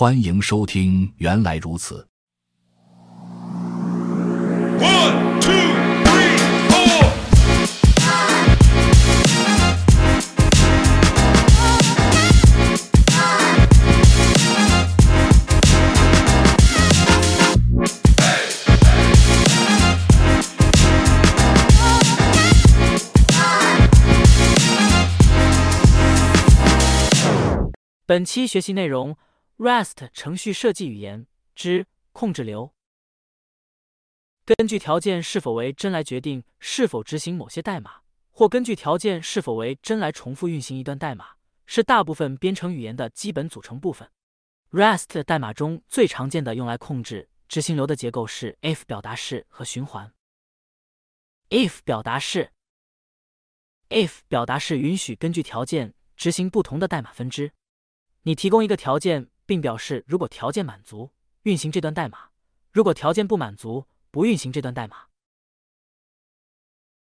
欢迎收听，原来如此。One, two, three, four. 本期学习内容 REST 程序设计语言之控制流。根据条件是否为真来决定是否执行某些代码，或根据条件是否为真来重复运行一段代码，是大部分编程语言的基本组成部分。REST 代码中最常见的用来控制执行流的结构是 if 表达式和循环。if 表达式，if 表达式允许根据条件执行不同的代码分支。你提供一个条件，并表示如果条件满足，运行这段代码；如果条件不满足，不运行这段代码。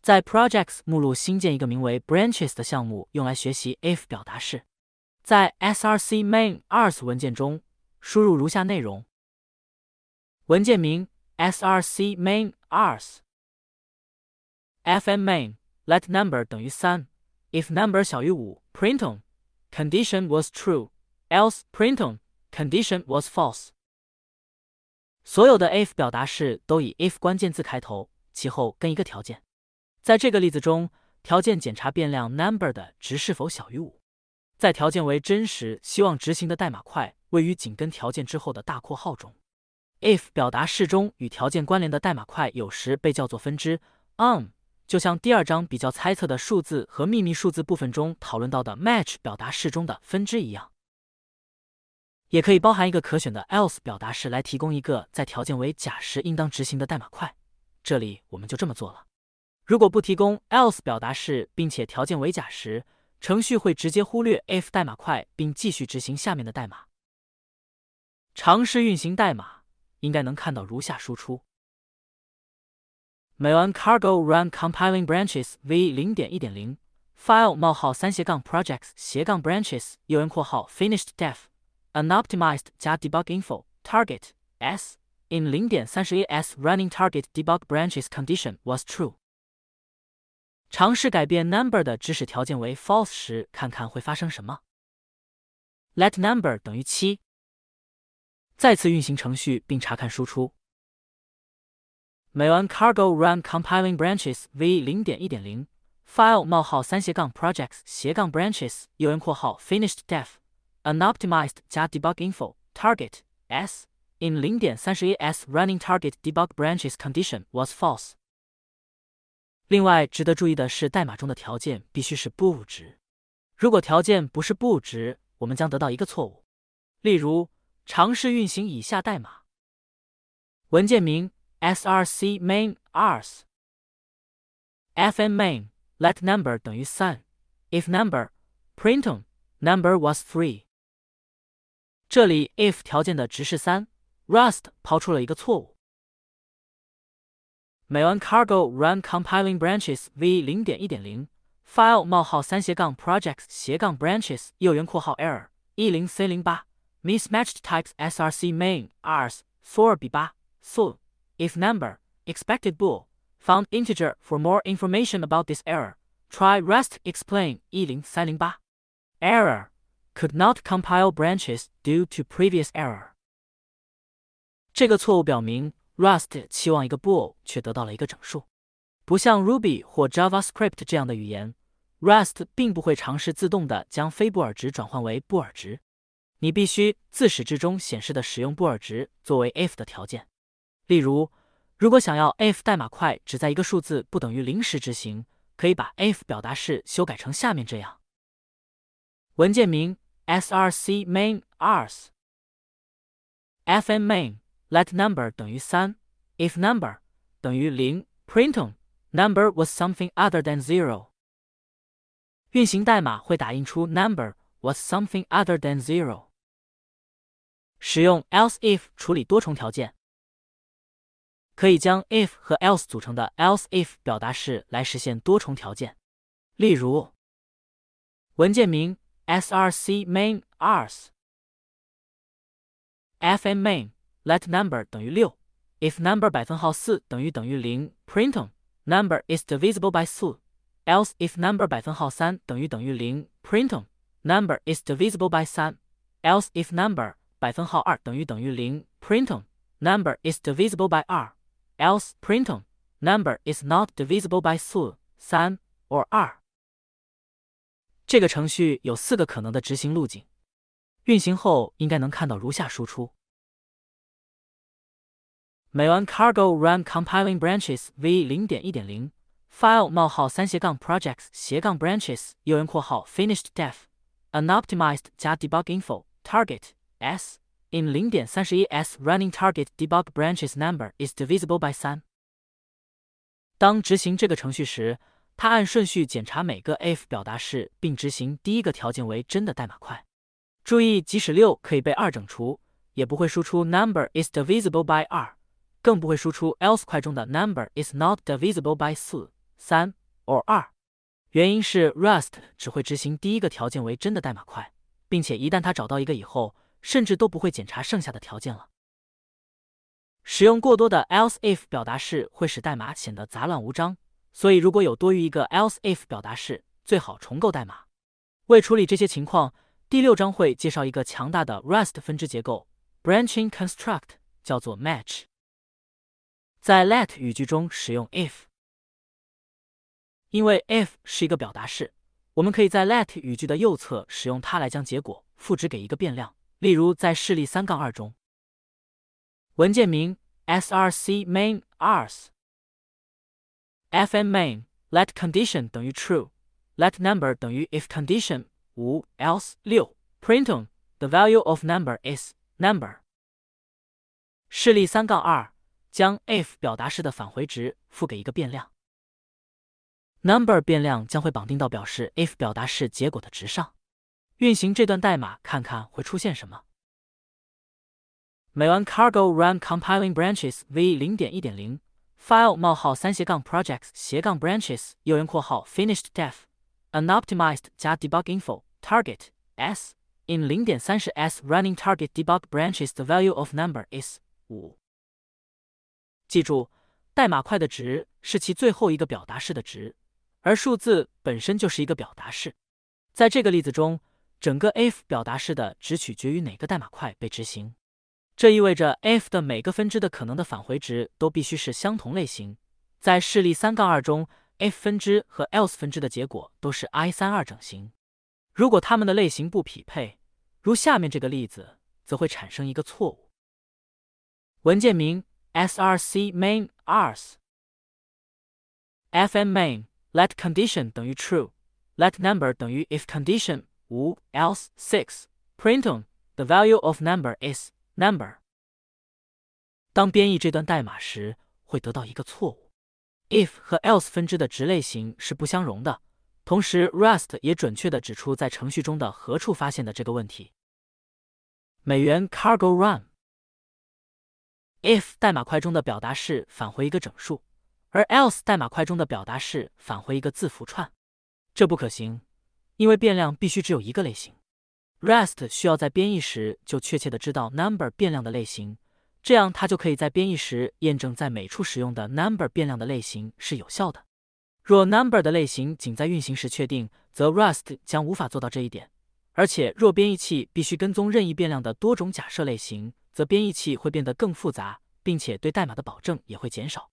在 Projects 目录新建一个名为 Branches 的项目，用来学习 if 表达式。在 src main arts 文件中，输入如下内容：文件名 src main arts fn main let number 等于三，if number 小于五，print on condition was true。else print on condition was false。所有的 if 表达式都以 if 关键字开头，其后跟一个条件。在这个例子中，条件检查变量 number 的值是否小于五。在条件为真实，希望执行的代码块位于紧跟条件之后的大括号中。if 表达式中与条件关联的代码块有时被叫做分支 on，就像第二章比较猜测的数字和秘密数字部分中讨论到的 match 表达式中的分支一样。也可以包含一个可选的 else 表达式来提供一个在条件为假时应当执行的代码块。这里我们就这么做了。如果不提供 else 表达式，并且条件为假时，程序会直接忽略 if 代码块，并继续执行下面的代码。尝试运行代码，应该能看到如下输出：美完 cargo run compiling branches v 零点一点零 file 冒号三斜杠 projects 斜杠 branches 右圆括号 finished def。unoptimized 加 debug info target s in 零点三十一 s running target debug branches condition was true。尝试改变 number 的知识条件为 false 时，看看会发生什么。let number 等于七。再次运行程序并查看输出。美完 cargo run compiling branches v 零点一点零 file 冒号三斜杠 projects 斜杠 branches 右圆括号 finished def unoptimized 加 debug info target s in 零点三十一 s running target debug branches condition was false。另外值得注意的是，代码中的条件必须是 bool 值。如果条件不是 bool 值，我们将得到一个错误。例如，尝试运行以下代码：文件名 src main ars fn main let number 等于三 if number print on number was three。 这里 if 条件的值是三，Rust 抛出了一个错误。美完 cargo run compiling branches v 零点一点零 file 冒号三斜杠 projects 斜杠 branches 右圆括号 error 一零 c 零八 mismatched types src main ars four b 八 full if number expected bool found integer for more information about this error try Rust explain 一零三零八 error Could not compile branches due to previous error。这个错误表明 Rust 期望一个 bool 却得到了一个整数。不像 Ruby 或 JavaScript 这样的语言，Rust 并不会尝试自动的将非布尔值转换为布尔值。你必须自始至终显示的使用布尔值作为 if 的条件。例如，如果想要 if 代码块只在一个数字不等于零时执行，可以把 if 表达式修改成下面这样：文件名。src main ars fn main let number 等于三 if number 等于零 print on number was something other than zero。运行代码会打印出 number was something other than zero。使用 else if 处理多重条件，可以将 if 和 else 组成的 else if 表达式来实现多重条件。例如，文件名。 src main ars fn main let number 等于六，if number 百分号四等于等于零，print number is divisible by 四，else if number 百分号三等于等于零，print number is divisible by 三，else if number 百分号二等于等于零，print number is divisible by 二，else print number is not divisible by 四三 or 二。 这个程序有四个可能的执行路径，运行后应该能看到如下输出。美完 cargo run compiling branches v 零点一点零 file 冒号三斜杠 projects 斜杠 branches 右圆括号 finished def unoptimized 加 debug info target s in 零点三十一 s running target debug branches number is divisible by 三。当执行这个程序时，它按顺序检查每个 if 表达式，并执行第一个条件为真的代码块。注意，即使六可以被二整除，也不会输出 number is divisible by 二。更不会输出 else 块中的 number is not divisible by 四、三 or 二。原因是 Rust 只会执行第一个条件为真的代码块，并且一旦它找到一个以后，甚至都不会检查剩下的条件了。使用过多的 else if 表达式会使代码显得杂乱无章，所以如果有多于一个 else if 表达式，最好重构代码。为处理这些情况，第六章会介绍一个强大的 Rust 分支结构 branching construct，叫做 match。在 let 语句中使用 if，因为 if 是一个表达式，我们可以在 let 语句的右侧使用它来将结果赋值给一个变量。例如，在示例三杠二中，文件名 src main ars fn main let condition 等于 true，let number 等于 if condition 五 else 六 print on the value of number is number。示例三杠二。将 if 表达式的返回值赋给一个变量，number 变量将会绑定到表示 if 表达式结果的值上。运行这段代码，看看会出现什么。每完 cargo run compiling branches v 零点一点零 file 冒号三斜杠 projects 斜杠 branches 右圆括号 finished def unoptimized 加 debug info target s in 零点三十 s running target debug branches the value of number is 五。记住，代码块的值是其最后一个表达式的值，而数字本身就是一个表达式。在这个例子中，整个 if 表达式的只取决于哪个代码块被执行。这意味着 f 的每个分支的可能的返回值都必须是相同类型。在示例三杠二中，f 分支和 else 分支的结果都是 i 三二整形。如果它们的类型不匹配，如下面这个例子，则会产生一个错误。文件名。src main ars fn main let condition 等于 true let number 等于 if condition 五 else six print on the value of number is number。当编译这段代码时，会得到一个错误：if 和 else 分支的值类型是不相容的。同时，Rust 也准确地指出在程序中的何处发现的这个问题。美元 cargo run。if 代码块中的表达式返回一个整数，而 else 代码块中的表达式返回一个字符串，这不可行，因为变量必须只有一个类型。Rust 需要在编译时就确切的知道 number 变量的类型，这样它就可以在编译时验证在每处使用的 number 变量的类型是有效的。若 number 的类型仅在运行时确定，则 Rust 将无法做到这一点。而且，若编译器必须跟踪任意变量的多种假设类型，则编译器会变得更复杂，并且对代码的保证也会减少。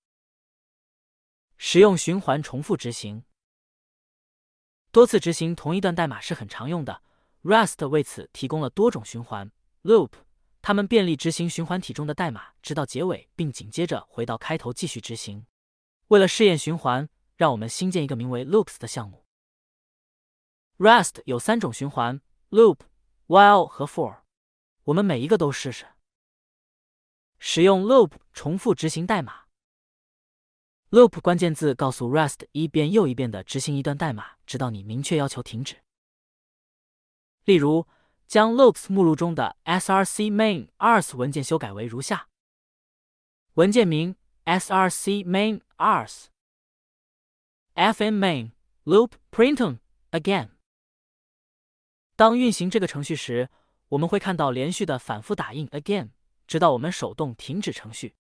使用循环重复执行，多次执行同一段代码是很常用的。Rust 为此提供了多种循环 loop，它们便利执行循环体中的代码直到结尾，并紧接着回到开头继续执行。为了试验循环，让我们新建一个名为 loops 的项目。Rust 有三种循环：loop、while 和 for。我们每一个都试试。使用 loop 重复执行代码。loop 关键字告诉 Rust 一遍又一遍的执行一段代码，直到你明确要求停止。例如，将 loops 目录中的 src main ars 文件修改为如下：文件名 src main ars fn main loop print on again。当运行这个程序时，我们会看到连续的反复打印 again 直到我们手动停止程序。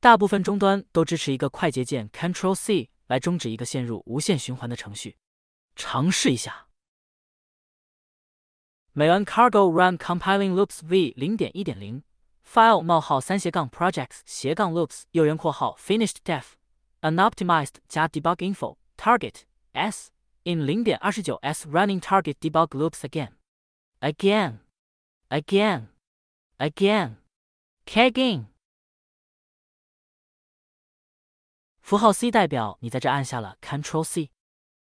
大部分终端都支持一个快捷键 Ctrl C 来终止一个陷入无限循环的程序。尝试一下。美完 Cargo Run Compiling Loops v 零点一点零 File 冒号三斜杠 Projects 斜杠 Loops 右圆括号 Finished Def Unoptimized 加 Debug Info Target S in 零点二十九 S Running Target Debug Loops again again again again again 符号 C 代表你在这按下了 Ctrl C，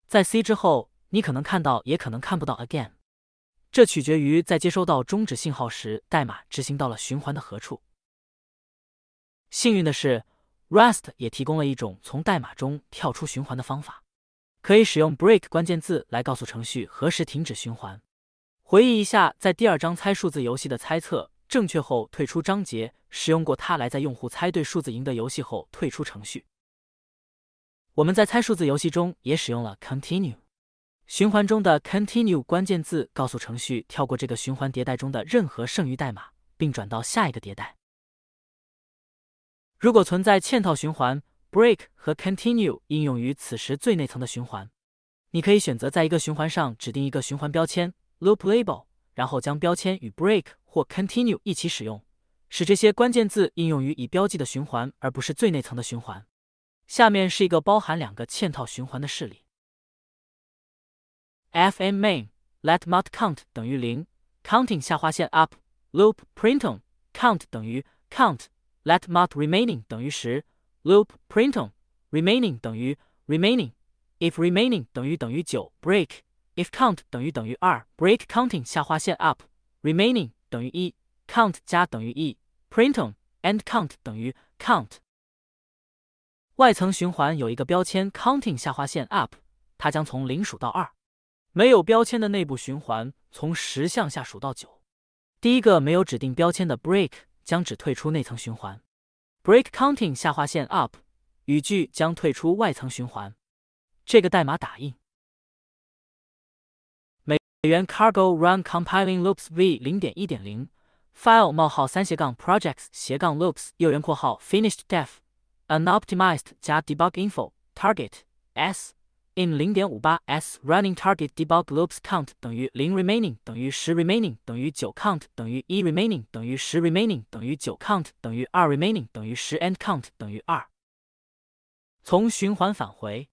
在 C 之后，你可能看到，也可能看不到 again，这取决于在接收到终止信号时，代码执行到了循环的何处。幸运的是，Rust 也提供了一种从代码中跳出循环的方法，可以使用 break 关键字来告诉程序何时停止循环。回忆一下，在第二章猜数字游戏的猜测正确后退出章节，使用过它来在用户猜对数字赢得游戏后退出程序。我们在猜数字游戏中也使用了 continue 循环中的 continue 关键字，告诉程序跳过这个循环迭代中的任何剩余代码，并转到下一个迭代。如果存在嵌套循环，break 和 continue 应用于此时最内层的循环。你可以选择在一个循环上指定一个循环标签 loop label，然后将标签与 break 或 continue 一起使用，使这些关键字应用于已标记的循环，而不是最内层的循环。下面是一个包含两个嵌套循环的示例 fm main let mut count 等于零，counting 下划线 up loop printon count 等于 count let mut remaining 等于十 loop printon remaining 等于 remaining if remaining 等于等于九 break if count 等于等于二 break counting 下划线 up remaining 等于一 count 加等于一 printon end count 等于 count 外层循环有一个标签 counting 下划线 up，它将从零数到二。没有标签的内部循环从十向下数到九。第一个没有指定标签的 break 将只退出内层循环。break counting 下划线 up 语句将退出外层循环。这个代码打印。美元 cargo run compiling loops v 零点一点零 file 冒号三斜杠 projects 斜杠 loops 右圆括号 finished def unoptimized 加 debug info target s in 零点五八 s running target debug loops count 等于零 remaining 等于十 remaining 等于九 count 等于一 remaining 等于十 remaining 等于九 count 等于二 remaining 等于十 end count 等于二。从循环返回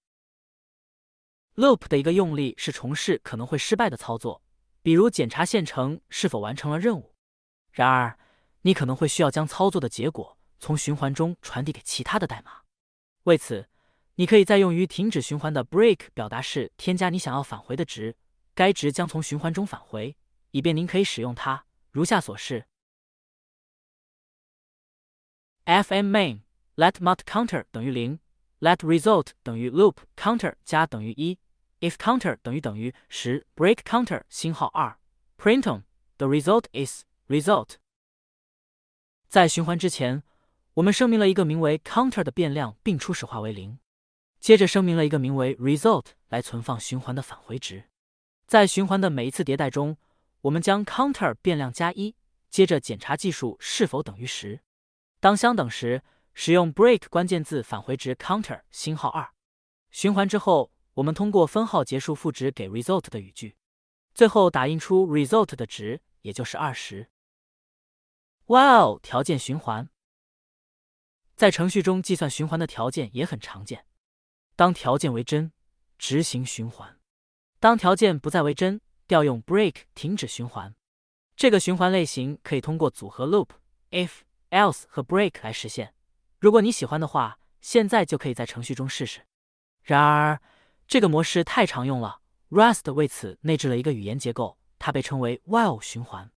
loop 的一个用例是重试可能会失败的操作，比如检查线程是否完成了任务。然而，你可能会需要将操作的结果。从循环中传递给其他的代码。为此，你可以在用于停止循环的 break 表达式添加你想要返回的值，该值将从循环中返回，以便您可以使用它。如下所示：fn main let mut counter 等于零，let result 等于 loop counter 加等于一，if counter 等于等于十，break counter 星号二，printon the result is result。在循环之前。我们声明了一个名为 counter 的变量，并初始化为零。接着声明了一个名为 result 来存放循环的返回值。在循环的每一次迭代中，我们将 counter 变量加一，接着检查计数是否等于十。当相等时，使用 break 关键字返回值 counter 星号二。循环之后，我们通过分号结束赋值给 result 的语句，最后打印出 result 的值，也就是二十。while 条件循环。在程序中计算循环的条件也很常见。当条件为真，执行循环；当条件不再为真，调用 break 停止循环。这个循环类型可以通过组合 loop、if、else 和 break 来实现。如果你喜欢的话，现在就可以在程序中试试。然而，这个模式太常用了，Rust 为此内置了一个语言结构，它被称为 while 循环。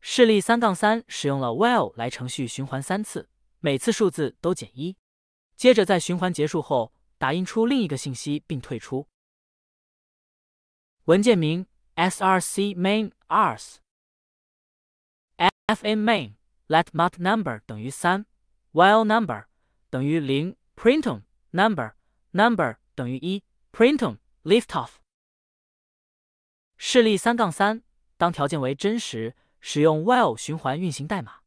示例三杠三使用了 while 来程序循环三次。每次数字都减一，接着在循环结束后打印出另一个信息并退出。文件名 src main ars fn main let mut number 等于三 while number 等于零 printon number number 等于一 printon liftoff 示例三杠三当条件为真实，使用 while 循环运行代码。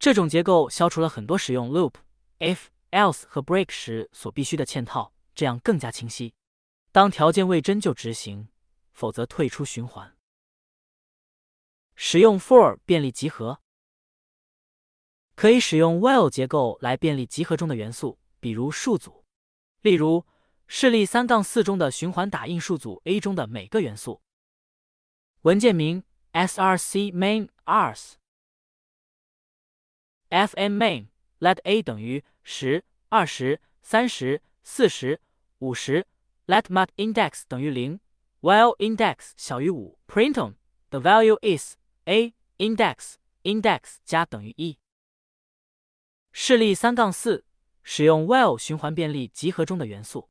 这种结构消除了很多使用 loop、if、else 和 break 时所必须的嵌套，这样更加清晰。当条件未真就执行，否则退出循环。使用 for 便利集合，可以使用 while 结构来便利集合中的元素，比如数组。例如，示例三杠四中的循环打印数组 A 中的每个元素。文件名 src main ars fn main let a 等于十、二十、三十、四十、五十。let mat index 等于零，while index 小于五，print the value is a index index 加等于一。示例三杠四，使用 while 循环便利集合中的元素。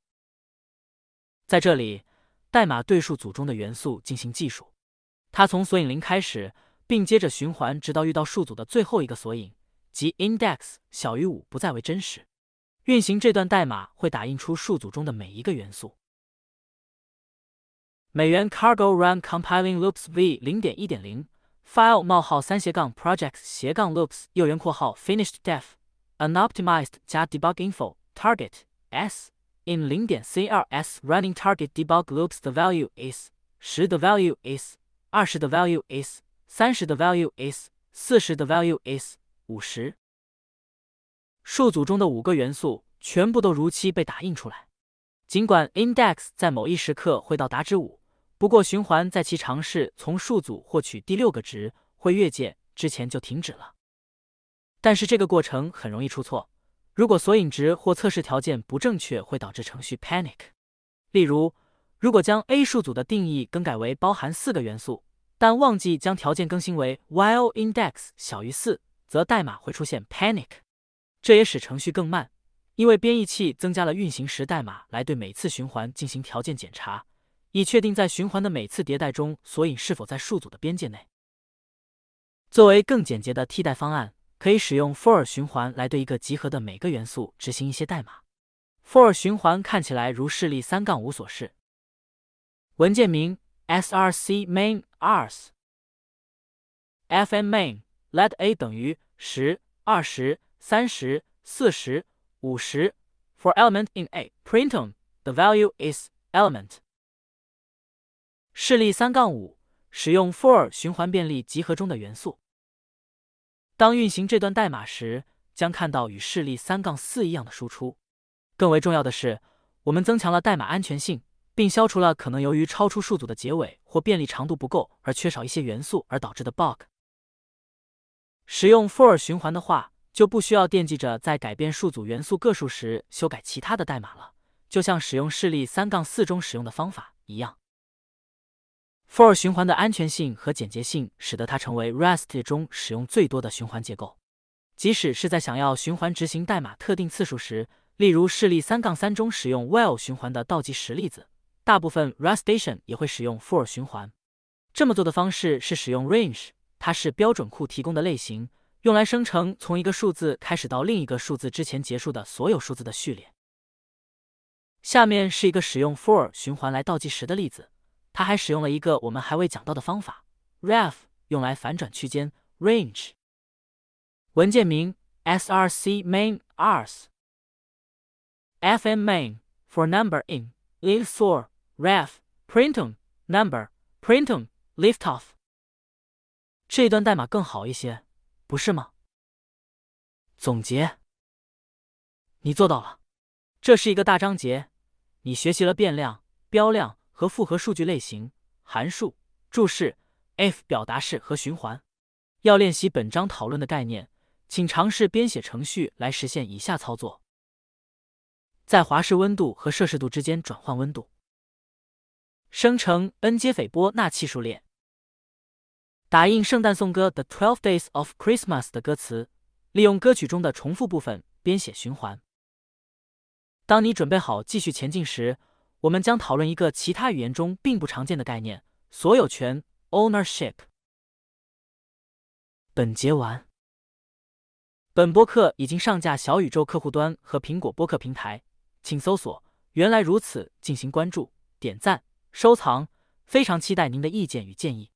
在这里，代码对数组中的元素进行计数，它从索引零开始，并接着循环，直到遇到数组的最后一个索引，即 index 小于五不再为真实。运行这段代码会打印出数组中的每一个元素。美元 cargo run compiling loops v 零点一点零 file 冒号三斜杠 projects 斜杠 loops 右圆括号 finished def unoptimized 加 debug info target s in 零点 crs running target debug loops the value is 十的 value is 二十的 value is 三十的 value is 四十的 value is 五十。数组中的五个元素全部都如期被打印出来，尽管 index 在某一时刻会到达值五。不过，循环在其尝试从数组获取第六个值会越界之前就停止了。但是这个过程很容易出错，如果索引值或测试条件不正确，会导致程序 panic。例如，如果将 A 数组的定义更改为包含四个元素，但忘记将条件更新为 while index 小于四，则代码会出现 panic。这也使程序更慢，因为编译器增加了运行时代码来对每次循环进行条件检查。以确定在循环的每次迭代中，索引是否在数组的边界内。作为更简洁的替代方案，可以使用 for 循环来对一个集合的每个元素执行一些代码。for 循环看起来如示例三杠五所示。文件名 src main ars fn main let a 等于十、二十、三十、四十、五十。For element in a, print on the value is element. 示例三杠五，使用 for 循环便利集合中的元素。当运行这段代码时，将看到与示例三杠四一样的输出。更为重要的是，我们增强了代码安全性，并消除了可能由于超出数组的结尾或便利长度不够而缺少一些元素而导致的 bug。使用 for 循环的话，就不需要惦记着在改变数组元素个数时修改其他的代码了，就像使用示例三杠四中使用的方法一样。for 循环的安全性和简洁性，使得它成为 Rust 中使用最多的循环结构。即使是在想要循环执行代码特定次数时，例如示例三杠三中使用 while 循环的倒计时例子，大部分 Rustation 也会使用 for 循环。这么做的方式是使用 range，它是标准库提供的类型，用来生成从一个数字开始到另一个数字之前结束的所有数字的序列。下面是一个使用 for 循环来倒计时的例子。它还使用了一个我们还未讲到的方法，ref，用来反转区间 range。文件名 src main ars fn main for number in live for ref print on number print on lift off。这段代码更好一些，不是吗？总结，你做到了。这是一个大章节，你学习了变量、标量。和复合数据类型、函数、注释、f 表达式和循环。要练习本章讨论的概念，请尝试编写程序来实现以下操作：在华氏温度和摄氏度之间转换温度；生成 n 阶斐波那契数列；打印圣诞颂歌《The Twelve Days of Christmas》的歌词，利用歌曲中的重复部分编写循环。当你准备好继续前进时。我们将讨论一个其他语言中并不常见的概念——所有权 （ownership）。本节完。本播客已经上架小宇宙客户端和苹果播客平台，请搜索“原来如此”进行关注、点赞、收藏。非常期待您的意见与建议。